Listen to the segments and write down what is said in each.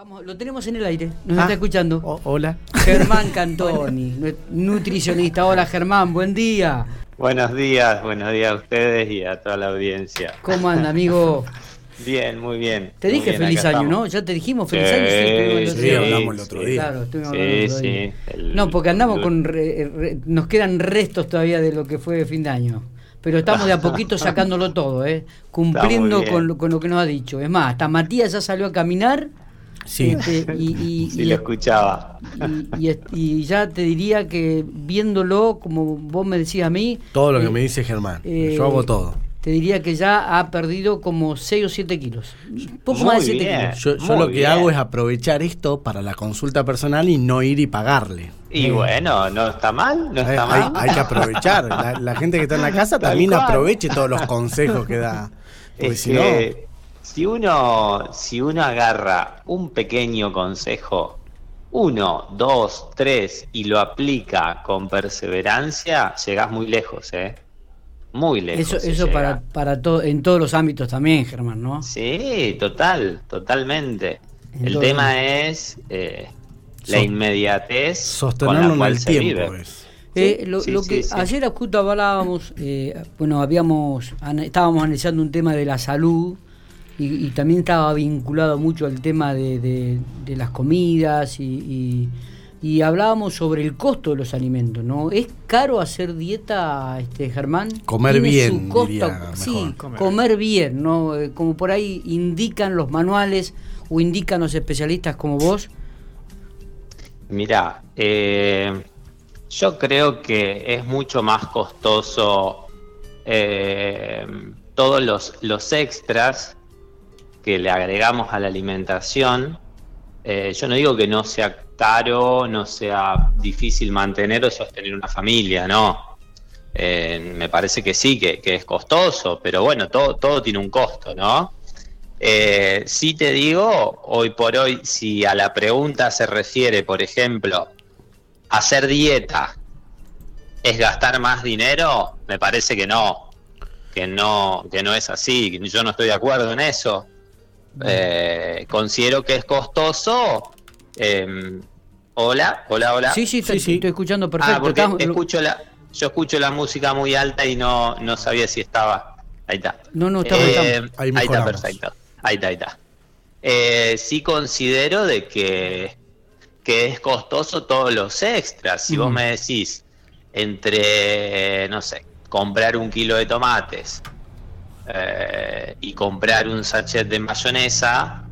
Vamos, lo tenemos en el aire, nos Ah, está escuchando. o- hola. Germán Cantoni, nu- nutricionista. Hola Germán, buen día. Buenos días, buenos días a ustedes y a toda la audiencia. ¿Cómo anda, amigo? Bien, muy bien. Te muy dije bien, feliz año, estamos. ¿no? Ya te dijimos feliz Sí, año. sí, día. hablamos el otro día. Claro, estuvimos Sí, hablando el otro día. sí, el- No, porque andamos con. re- re- nos quedan restos todavía de lo que fue fin de año. Pero estamos de a poquito sacándolo todo, ¿eh? Cumpliendo con lo que nos ha dicho. Es más, hasta Matías ya salió a caminar. Sí. este, y, y- Sí, y- lo escuchaba. y, y- y ya te diría que viéndolo, como vos me decías a mí. Todo lo que eh, me dice Germán. eh, Yo hago todo. Te diría que ya ha perdido como 6 o 7 kilos. Poco Muy más de 7 bien. kilos. Yo, lo que bien. hago es aprovechar esto para la consulta personal y no ir y pagarle. Y bueno, no está mal, no Hay, está hay- mal. hay que aprovechar. La, la gente que está en la casa Tal también cual. aproveche todos los consejos que da. Porque Es si no, que si uno, si uno agarra un pequeño consejo, uno, dos, tres, y lo aplica con perseverancia, llegás muy lejos, ¿eh? Muy lejos. Eso, eso para, para todo, en todos los ámbitos también, Germán, ¿no? Sí, total, totalmente. El tema es eh, la inmediatez con la en cual el se tiempo. vive. es. Eh, lo, sí, lo sí, que sí. ayer justo hablábamos, eh, bueno, habíamos, estábamos analizando un tema de la salud y, y también estaba vinculado mucho al tema de, de- de las comidas y, y- y hablábamos sobre el costo de los alimentos, ¿no? ¿Es caro hacer dieta, este Germán? Comer ¿Tiene bien, su costo? diría sí, comer, bien, ¿no? Eh, Como por ahí indican los manuales o indican los especialistas como vos. Mira, eh, yo creo que es mucho más costoso eh, todos los, los extras que le agregamos a la alimentación. Eh, yo no digo que no sea caro, no sea difícil mantener o sostener una familia, no. Eh, me parece que sí, que, es costoso, pero bueno, todo, todo tiene un costo, ¿no? Eh, sí te digo, hoy por hoy, si a la pregunta se refiere, por ejemplo, hacer dieta es gastar más dinero, me parece que no, que no, que no es así, yo no estoy de acuerdo en eso. Eh, considero que es costoso. eh, hola, hola, hola. Sí, sí, te, Sí, sí. estoy escuchando perfecto. Ah, porque Estamos- escucho la, yo escucho la música muy alta y no, no sabía si estaba. Ahí está. No, no, está Eh. Ahí ahí, está, perfecto. Ahí está, ahí está. Eh, sí considero de que, que es costoso todos los extras. Si vos me decís entre, no sé, comprar un kilo de tomates eh, y comprar un sachet de mayonesa,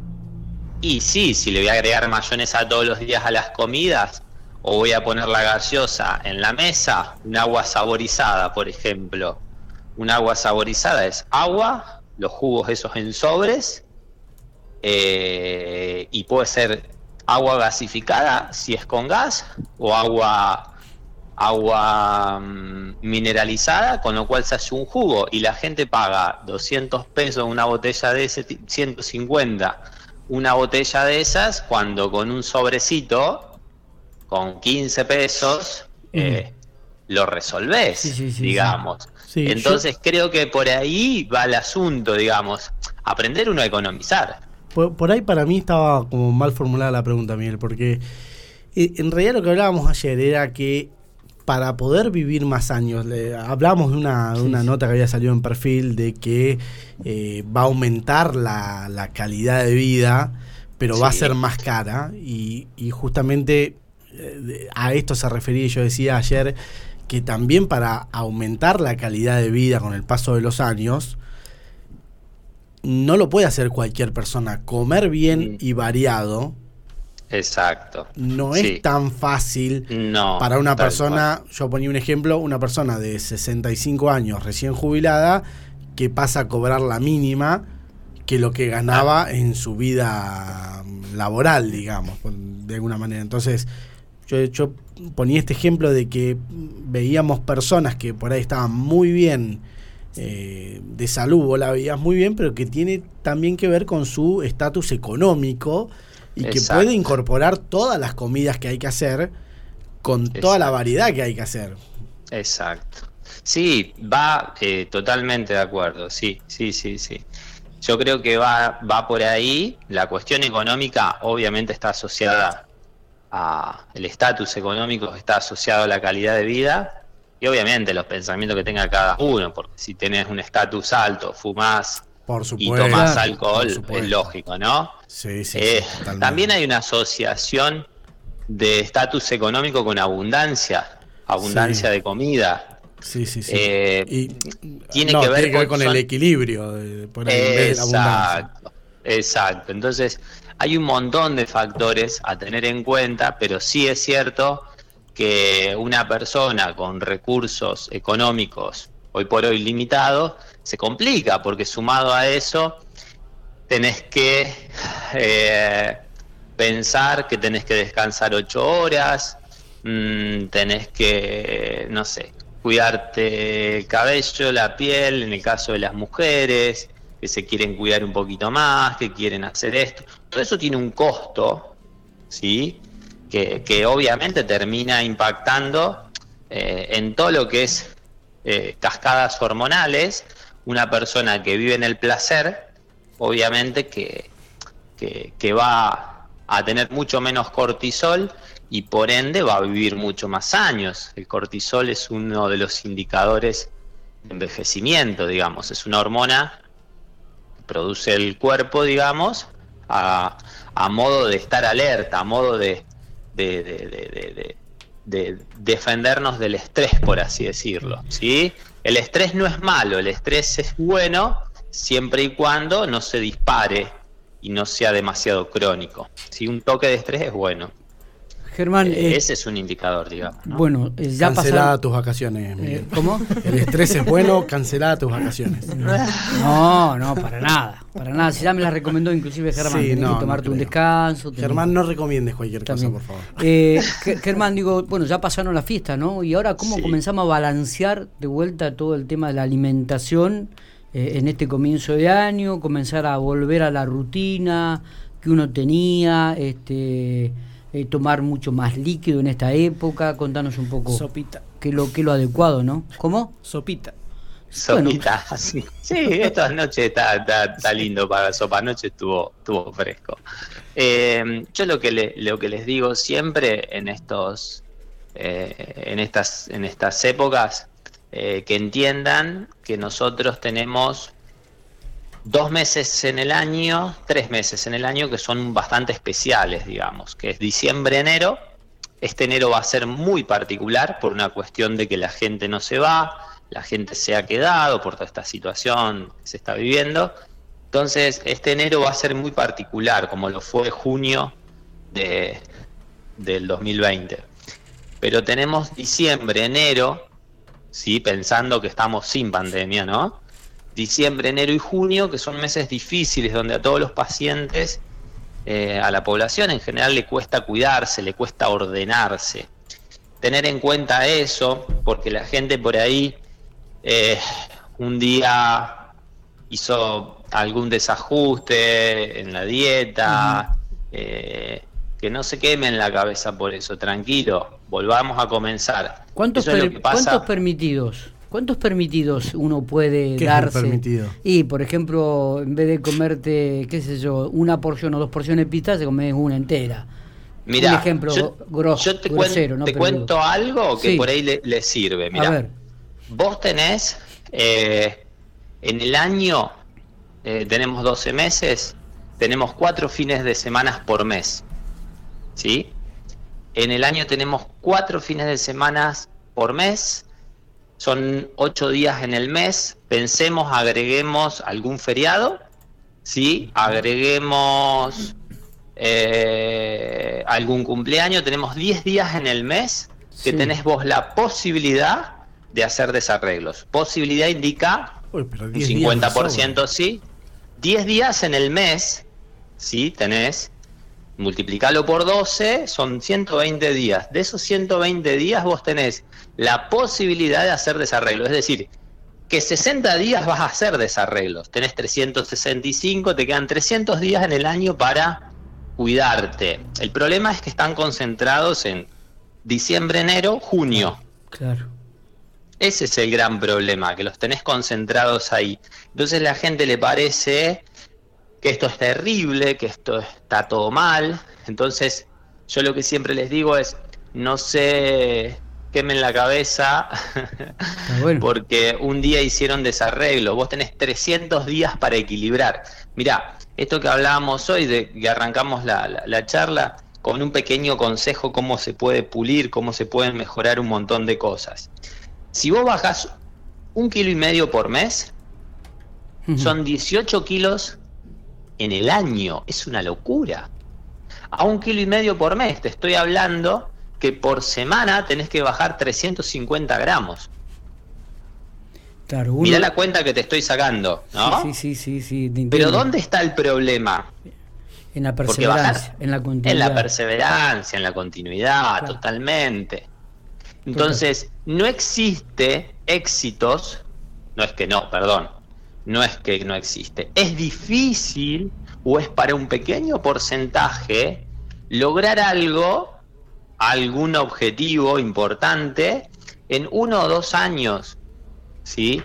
y sí, si le voy a agregar mayonesa todos los días a las comidas, o voy a poner la gaseosa en la mesa, un agua saborizada, por ejemplo. Un agua saborizada es agua, los jugos esos en sobres, eh, y puede ser agua gasificada si es con gas, o agua agua mm, mineralizada, con lo cual se hace un jugo y la gente paga 200 pesos una botella de ese, ti- 150 una botella de esas, cuando con un sobrecito, con 15 pesos, eh, lo resolvés, Sí, sí, sí, digamos. Yo- Entonces creo que por ahí va el asunto, digamos, aprender uno a economizar. Por, por ahí para mí estaba como mal formulada la pregunta, Miguel, porque eh, en realidad lo que hablábamos ayer era que para poder vivir más años, le, hablamos de una, una nota que había salido en perfil de que eh, va a aumentar la, la calidad de vida, pero va a ser más cara. Y, y justamente eh, a esto se refería y yo decía ayer que también para aumentar la calidad de vida con el paso de los años, no lo puede hacer cualquier persona. Comer bien y variado Exacto. no Sí. es tan fácil No. para una persona, yo ponía un ejemplo, una persona de 65 años recién jubilada que pasa a cobrar la mínima que lo que ganaba en su vida laboral, digamos, de alguna manera. Entonces, yo, yo ponía este ejemplo de que veíamos personas que por ahí estaban muy bien eh, de salud, vos la veías muy bien, pero que tiene también que ver con su estatus económico y que puede incorporar todas las comidas que hay que hacer con toda la variedad que hay que hacer. Exacto. Sí, va eh, totalmente de acuerdo, sí, sí, sí, sí. Yo creo que va, va por ahí. La cuestión económica obviamente está asociada a el estatus económico, está asociado a la calidad de vida y obviamente los pensamientos que tenga cada uno, porque si tenés un estatus alto, fumás Por y supuesto. Por alcohol, es lógico, ¿no? Sí, sí, Eh, también hay una asociación de estatus económico con abundancia, abundancia Sí. de comida. Sí, sí, sí. Eh, y tiene no, que ver tiene que ver con- con el equilibrio de, abundancia. Exacto, exacto. Entonces, hay un montón de factores a tener en cuenta, pero sí es cierto que una persona con recursos económicos hoy por hoy limitados se complica, porque sumado a eso tenés que eh, pensar que tenés que descansar ocho horas, mm, tenés que, no sé, cuidarte el cabello, la piel, en el caso de las mujeres, que se quieren cuidar un poquito más, que quieren hacer esto. Todo eso tiene un costo, ¿sí? Que, que obviamente termina impactando eh, en todo lo que es eh, cascadas hormonales. Una persona que vive en el placer, obviamente que, que, va a tener mucho menos cortisol y por ende va a vivir mucho más años. El cortisol es uno de los indicadores de envejecimiento, digamos, es una hormona que produce el cuerpo, digamos, a, a modo de estar alerta, a modo de, de, de- de- de- de- de defendernos del estrés, por así decirlo. ¿sí? El estrés no es malo, el estrés es bueno siempre y cuando no se dispare y no sea demasiado crónico. Si un toque de estrés es bueno. Germán, Eh, eh, ese es un indicador, digamos. ¿no? bueno, eh, ya Cancelada pasaron... tus vacaciones, Miguel. eh, ¿Cómo? El estrés es bueno, cancelada tus vacaciones. No, no, para nada, para nada. Si ya me la recomendó inclusive Germán, Sí, tenés no, que no tomarte un descanso. tenés- Germán, no recomiendes cualquier También. cosa, por favor. Eh, Ge- Germán, digo, bueno, ya pasaron las fiestas, ¿no? Y ahora, ¿cómo Sí. comenzamos a balancear de vuelta todo el tema de la alimentación eh, en este comienzo de año? Comenzar a volver a la rutina que uno tenía, este, eh, tomar mucho más líquido en esta época. Contanos un poco Sopita. qué es lo, qué es lo adecuado, ¿no? ¿Cómo? Sopita. Sopita, sí. Sí, esta noche está, está, está lindo para la sopa. Anoche estuvo, estuvo fresco. Eh, yo lo que, le- lo que les digo siempre en estos eh, en estas en estas épocas eh, que entiendan que nosotros tenemos dos meses en el año, tres meses en el año que son bastante especiales, digamos, que es diciembre, enero. Este enero va a ser muy particular por una cuestión de que la gente no se va, la gente se ha quedado por toda esta situación que se está viviendo. Entonces, este enero va a ser muy particular, como lo fue junio de, del 2020. Pero tenemos diciembre, enero, ¿sí? pensando que estamos sin pandemia, ¿no? Diciembre, enero y junio, que son meses difíciles donde a todos los pacientes, eh, a la población en general le cuesta cuidarse, le cuesta ordenarse. Tener en cuenta eso, porque la gente por ahí eh, un día hizo algún desajuste en la dieta, eh, que no se queme en la cabeza por eso, tranquilo, volvamos a comenzar. ¿Cuántos, per-. ¿Cuántos permitidos? ¿Cuántos permitidos uno puede ¿Qué es darse? el permitido? Y, por ejemplo, en vez de comerte, qué sé yo, una porción o dos porciones de pizza, te comes una entera. Mirá, Un ejemplo yo, gros- yo te, cuen- grosero, ¿no? te Pero cuento algo que Sí. por ahí le, le sirve. Mirá, A ver, vos tenés eh, en el año, eh, tenemos 12 meses, tenemos cuatro fines de semana por mes. ¿Sí? En el año tenemos cuatro fines de semana por mes, son ocho días en el mes. Pensemos, agreguemos algún feriado, ¿sí? Agreguemos eh, algún cumpleaños. Tenemos 10 días en el mes que Sí. tenés vos la posibilidad de hacer desarreglos. Posibilidad indica Uy, un 10 días no 50% sí. 10 días en el mes, sí, tenés. Multiplicalo por 12, son 120 días. De esos 120 días vos tenés la posibilidad de hacer desarreglos. Es decir, que 60 días vas a hacer desarreglos. Tenés 365, te quedan 300 días en el año para cuidarte. El problema es que están concentrados en diciembre, enero, junio. claro. Ese es el gran problema, que los tenés concentrados ahí. Entonces la gente le parece que esto es terrible, que esto está todo mal. Entonces, yo lo que siempre les digo es, no sé quemen la cabeza porque un día hicieron desarreglo. Vos tenés 300 días para equilibrar. Mirá, esto que hablábamos hoy, de que arrancamos la, la charla, con un pequeño consejo cómo se puede pulir, cómo se pueden mejorar un montón de cosas. Si vos bajás un kilo y medio por mes, son 18 kilos en el año. Es una locura. A un kilo y medio por mes, te estoy hablando que por semana tenés que bajar 350 gramos. Claro, Mira la cuenta que te estoy sacando, ¿no? Sí, sí, sí, sí. Pero ¿dónde está el problema? En la perseverancia, en la continuidad. En la perseverancia, en la continuidad, totalmente. Entonces, no existe éxitos, no es que no, perdón, no es que no existe, es difícil o es para un pequeño porcentaje lograr algo algún objetivo importante en uno o dos años. ¿sí?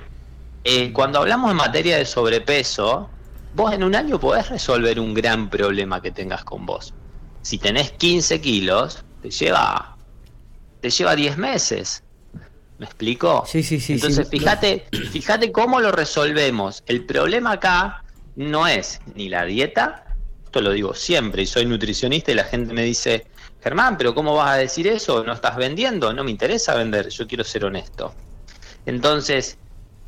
Eh, cuando hablamos en materia de sobrepeso, vos en un año podés resolver un gran problema que tengas con vos. Si tenés 15 kilos, te lleva, te lleva 10 meses. ¿Me explico? Sí, sí, sí. Entonces, fíjate, fíjate cómo lo resolvemos. El problema acá no es ni la dieta, esto lo digo siempre, y soy nutricionista y la gente me dice, Germán, pero ¿cómo vas a decir eso? ¿No estás vendiendo? No me interesa vender, yo quiero ser honesto. Entonces,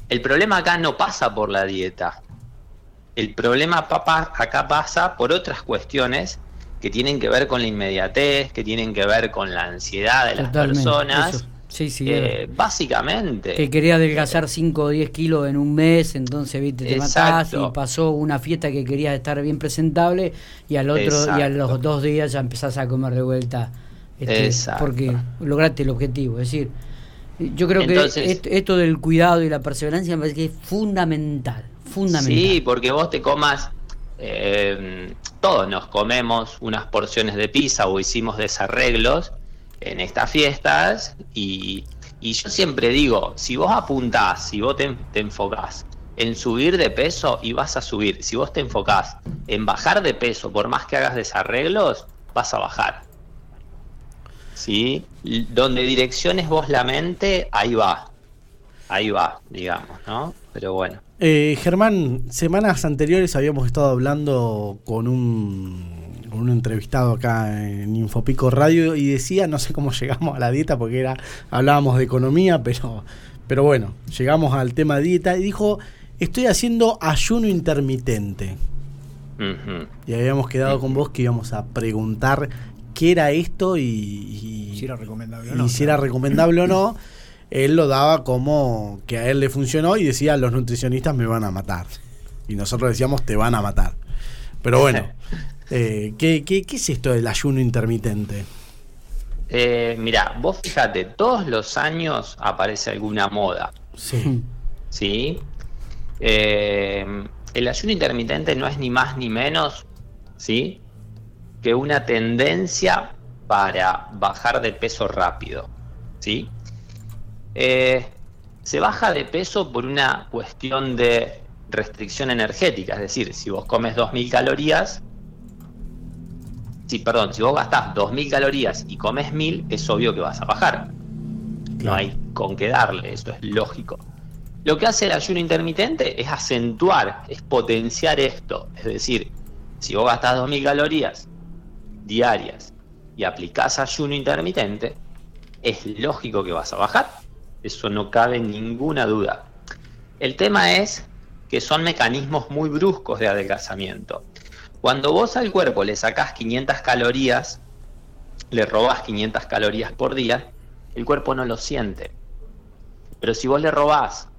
el problema acá no pasa por la dieta. El problema acá pasa por otras cuestiones que tienen que ver con la inmediatez, que tienen que ver con la ansiedad de las personas. Sí, sí. Eh, básicamente. Que quería adelgazar 5 o 10 kilos en un mes, entonces viste, te matás y pasó una fiesta que querías estar bien presentable y al otro y a los dos días ya empezás a comer de vuelta. Este, porque lograste el objetivo. Es decir, yo creo que esto del cuidado y la perseverancia me parece que es fundamental. Fundamental. Sí, porque vos te comas. Eh, todos nos comemos unas porciones de pizza o hicimos desarreglos en estas fiestas y, yo siempre digo, si vos apuntás, si vos te, enfocás en subir de peso y vas a subir, si vos te enfocás en bajar de peso, por más que hagas desarreglos, vas a bajar. ¿Sí? Donde direcciones vos la mente, ahí va. Ahí va, digamos, ¿no? Pero bueno. Eh, Germán, semanas anteriores habíamos estado hablando con un un entrevistado acá en Infopico Radio y decía, no sé cómo llegamos a la dieta porque era hablábamos de economía, pero pero bueno, llegamos al tema de dieta y dijo, "Estoy haciendo ayuno intermitente." Y habíamos quedado con vos que íbamos a preguntar qué era esto y, si era recomendable o no. Y si era recomendable o no. Él lo daba como que a él le funcionó y decía, los nutricionistas me van a matar. Y nosotros decíamos, te van a matar. Pero bueno, Eh, ¿qué, es esto del ayuno intermitente? Eh, mira, vos fíjate, todos los años aparece alguna moda. Sí. ¿Sí? Eh, el ayuno intermitente no es ni más ni menos, ¿sí? Que una tendencia para bajar de peso rápido, ¿sí? se baja de peso por una cuestión de restricción energética, es decir, si vos comes 2.000 calorías, si, perdón, si vos gastás 2.000 calorías y comes 1.000, es obvio que vas a bajar. No hay con qué darle, eso es lógico. Lo que hace el ayuno intermitente es acentuar, es potenciar esto. Es decir, si vos gastás 2.000 calorías diarias y aplicás ayuno intermitente, es lógico que vas a bajar. Eso no cabe ninguna duda. El tema es que son mecanismos muy bruscos de adelgazamiento. Cuando vos al cuerpo le sacás 500 calorías, le robás 500 calorías por día, el cuerpo no lo siente. Pero si vos le robás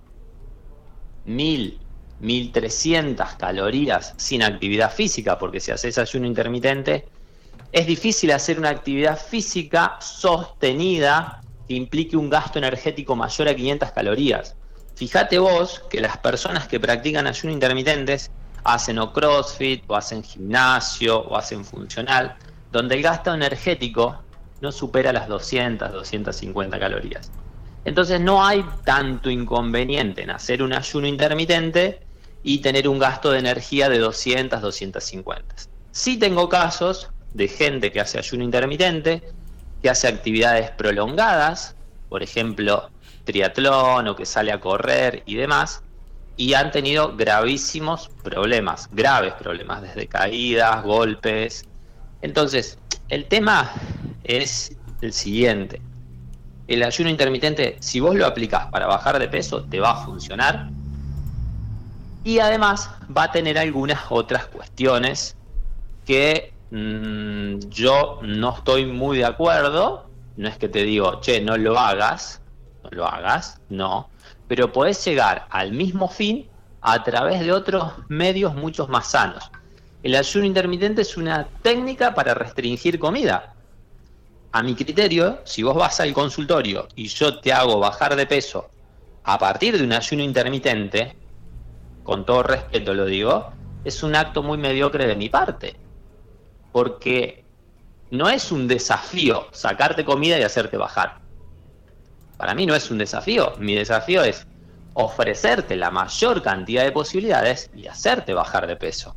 1000, 1300 calorías sin actividad física, porque si haces ayuno intermitente, es difícil hacer una actividad física sostenida que implique un gasto energético mayor a 500 calorías. Fíjate vos que las personas que practican ayuno intermitentes hacen o CrossFit, o hacen gimnasio, o hacen funcional, donde el gasto energético no supera las 200, 250 calorías. Entonces no hay tanto inconveniente en hacer un ayuno intermitente y tener un gasto de energía de 200, 250. Sí tengo casos de gente que hace ayuno intermitente, que hace actividades prolongadas, por ejemplo, triatlón o que sale a correr y demás, y han tenido gravísimos problemas, graves problemas, desde caídas, golpes. Entonces, el tema es el siguiente. El ayuno intermitente, si vos lo aplicás para bajar de peso, te va a funcionar. Y además va a tener algunas otras cuestiones que mm, yo no estoy muy de acuerdo. No es que te digo, che, no lo hagas, no lo hagas, no pero podés llegar al mismo fin a través de otros medios muchos más sanos. El ayuno intermitente es una técnica para restringir comida. A mi criterio, si vos vas al consultorio y yo te hago bajar de peso a partir de un ayuno intermitente, con todo respeto lo digo, es un acto muy mediocre de mi parte. Porque no es un desafío sacarte comida y hacerte bajar para mí no es un desafío. Mi desafío es ofrecerte la mayor cantidad de posibilidades y hacerte bajar de peso.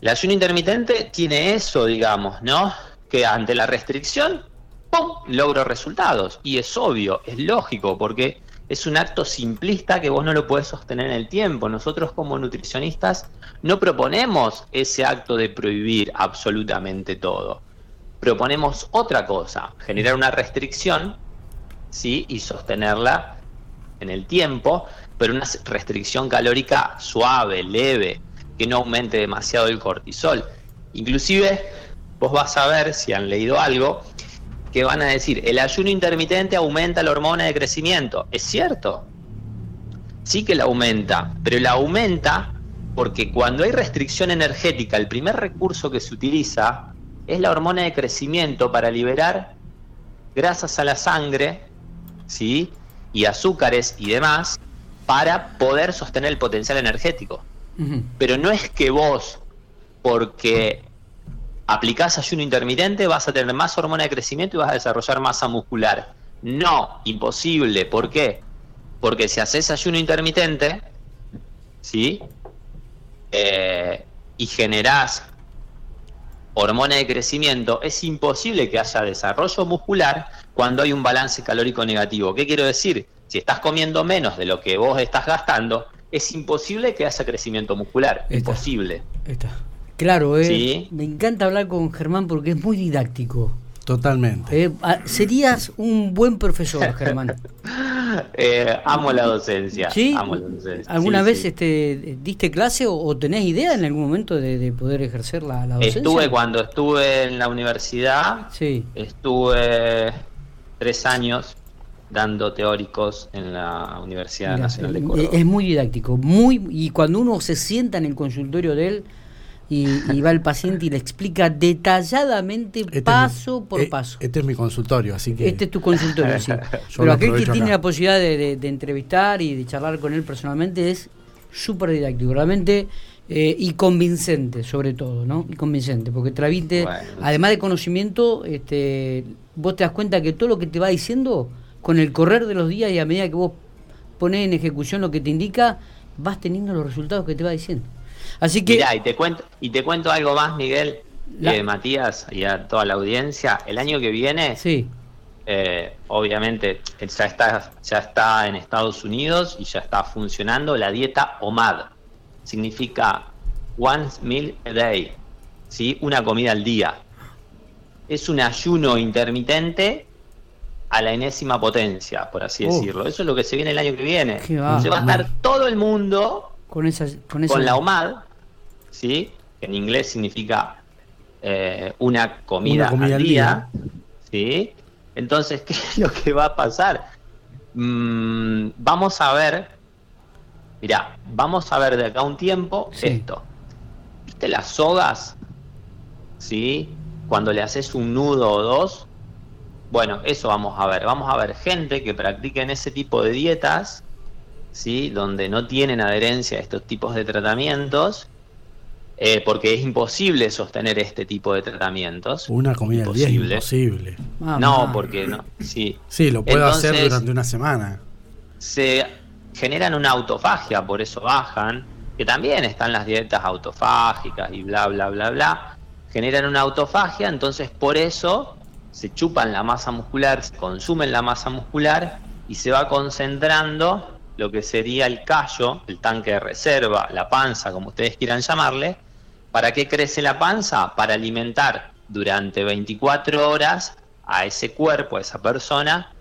El ayuno intermitente tiene eso, digamos, ¿no? Que ante la restricción, ¡pum!, logro resultados. Y es obvio, es lógico, porque es un acto simplista que vos no lo puedes sostener en el tiempo. Nosotros como nutricionistas no proponemos ese acto de prohibir absolutamente todo. Proponemos otra cosa, generar una restricción ¿sí? y sostenerla en el tiempo, pero una restricción calórica suave, leve, que no aumente demasiado el cortisol. Inclusive, vos vas a ver, si han leído algo, que van a decir, el ayuno intermitente aumenta la hormona de crecimiento. ¿Es cierto? Sí que la aumenta, pero la aumenta porque cuando hay restricción energética, el primer recurso que se utiliza es la hormona de crecimiento para liberar grasas a la sangre ¿sí? y azúcares y demás para poder sostener el potencial energético. Pero no es que vos, porque aplicás ayuno intermitente, vas a tener más hormona de crecimiento y vas a desarrollar masa muscular. No, imposible. ¿Por qué? Porque si haces ayuno intermitente, ¿sí? Eh, y generás hormona de crecimiento, es imposible que haya desarrollo muscular cuando hay un balance calórico negativo. ¿Qué quiero decir? Si estás comiendo menos de lo que vos estás gastando, es imposible que haya crecimiento muscular. Es imposible. Está. Claro, eh, me encanta hablar con Germán porque es muy didáctico. Totalmente. Eh, ah, serías un buen profesor, Germán. Eh, amo la docencia. ¿Sí? ¿Alguna vez Este, diste clase o, tenés idea en algún momento de, poder ejercer la, docencia? Estuve cuando estuve en la universidad. Sí. Estuve tres años dando teóricos en la Universidad Nacional de Córdoba. Es muy didáctico, muy y cuando uno se sienta en el consultorio de él y, va el paciente y le explica detalladamente este paso por eh, paso. Este es mi consultorio, así que... Este es tu consultorio, sí. Pero aquel que tiene la posibilidad de, entrevistar y de charlar con él personalmente es súper didáctico, realmente... Eh, y convincente, sobre todo, ¿no? Y convincente, porque Travite, además de conocimiento, este, vos te das cuenta que todo lo que te va diciendo, con el correr de los días y a medida que vos pones en ejecución lo que te indica, vas teniendo los resultados que te va diciendo. Así que. y te cuento, y te cuento algo más, Miguel, de Matías y a toda la audiencia. El año que viene, sí. Eh, obviamente, ya está, ya está en Estados Unidos y ya está funcionando la dieta OMAD. Significa One Meal a Day, ¿sí? una comida al día. Es un ayuno intermitente a la enésima potencia, por así decirlo. Eso es lo que se viene el año que viene. se va a estar todo el mundo con, esas, con, con la OMAD, ¿sí? que en inglés significa eh, una, comida al día, ¿sí? Entonces, ¿qué es lo que va a pasar? Mm, vamos a ver, mira, vamos a ver de acá un tiempo esto. ¿Viste las sogas? ¿Sí? Cuando le haces un nudo o dos. Bueno, eso vamos a ver. Vamos a ver gente que practique en ese tipo de dietas, ¿sí? Donde no tienen adherencia a estos tipos de tratamientos eh, porque es imposible sostener este tipo de tratamientos. Una comida al día es imposible. no, porque no. Sí. Sí, lo puedo hacer durante una semana. Se generan una autofagia, por eso bajan, que también están las dietas autofágicas y bla, bla, bla, bla, generan una autofagia, entonces por eso se chupan la masa muscular, se consumen la masa muscular y se va concentrando lo que sería el callo, el tanque de reserva, la panza, como ustedes quieran llamarle. ¿Para qué crece la panza? Para alimentar durante 24 horas a ese cuerpo, a esa persona,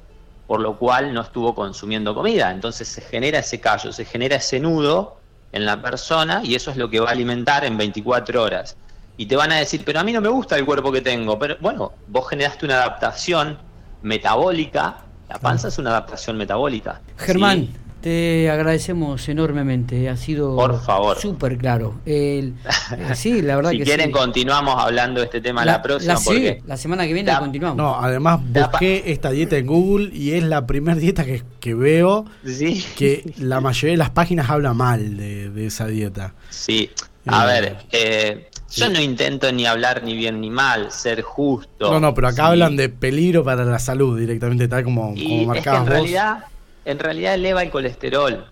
por lo cual no estuvo consumiendo comida. Entonces se genera ese callo, se genera ese nudo en la persona y eso es lo que va a alimentar en 24 horas. Y te van a decir, pero a mí no me gusta el cuerpo que tengo. Pero bueno, vos generaste una adaptación metabólica. La panza es una adaptación metabólica. Germán, te agradecemos enormemente, ha sido Por favor. súper claro. El, eh, sí, la verdad si que quieren sí. continuamos hablando de este tema la, próxima. la- sí, porque la semana que viene continuamos. No, además busqué esta dieta en Google y es la primera dieta que, que veo sí, que la mayoría de las páginas habla mal de, de esa dieta. sí. A Eh, ver, eh, yo no intento ni hablar ni bien ni mal, ser justo. No, no, pero acá Sí. hablan de peligro para la salud directamente, tal como, como es que en vos. realidad, en realidad eleva el colesterol.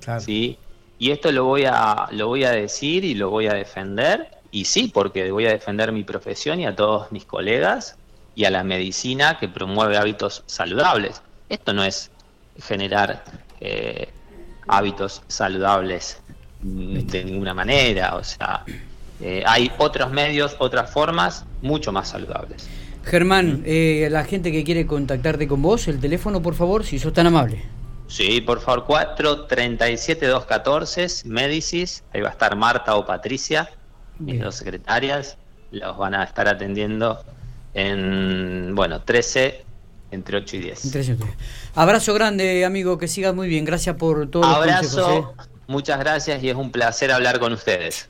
Claro. ¿sí? Y esto lo voy, a, lo voy a decir y lo voy a defender, y sí, porque voy a defender mi profesión y a todos mis colegas y a la medicina que promueve hábitos saludables. Esto no es generar eh, hábitos saludables de ninguna manera, o sea, eh, hay otros medios, otras formas mucho más saludables. Germán, eh, la gente que quiere contactarte con vos, el teléfono, por favor, si sos tan amable. Sí, por favor, 437-214, Médicis, ahí va a estar Marta o Patricia, mis Bien. dos secretarias, los van a estar atendiendo en, bueno, 13, entre 8 y 10. Interesante. Abrazo grande, amigo, que sigas muy bien. Gracias por todos los Abrazo, consejos. ¿eh? muchas gracias y es un placer hablar con ustedes.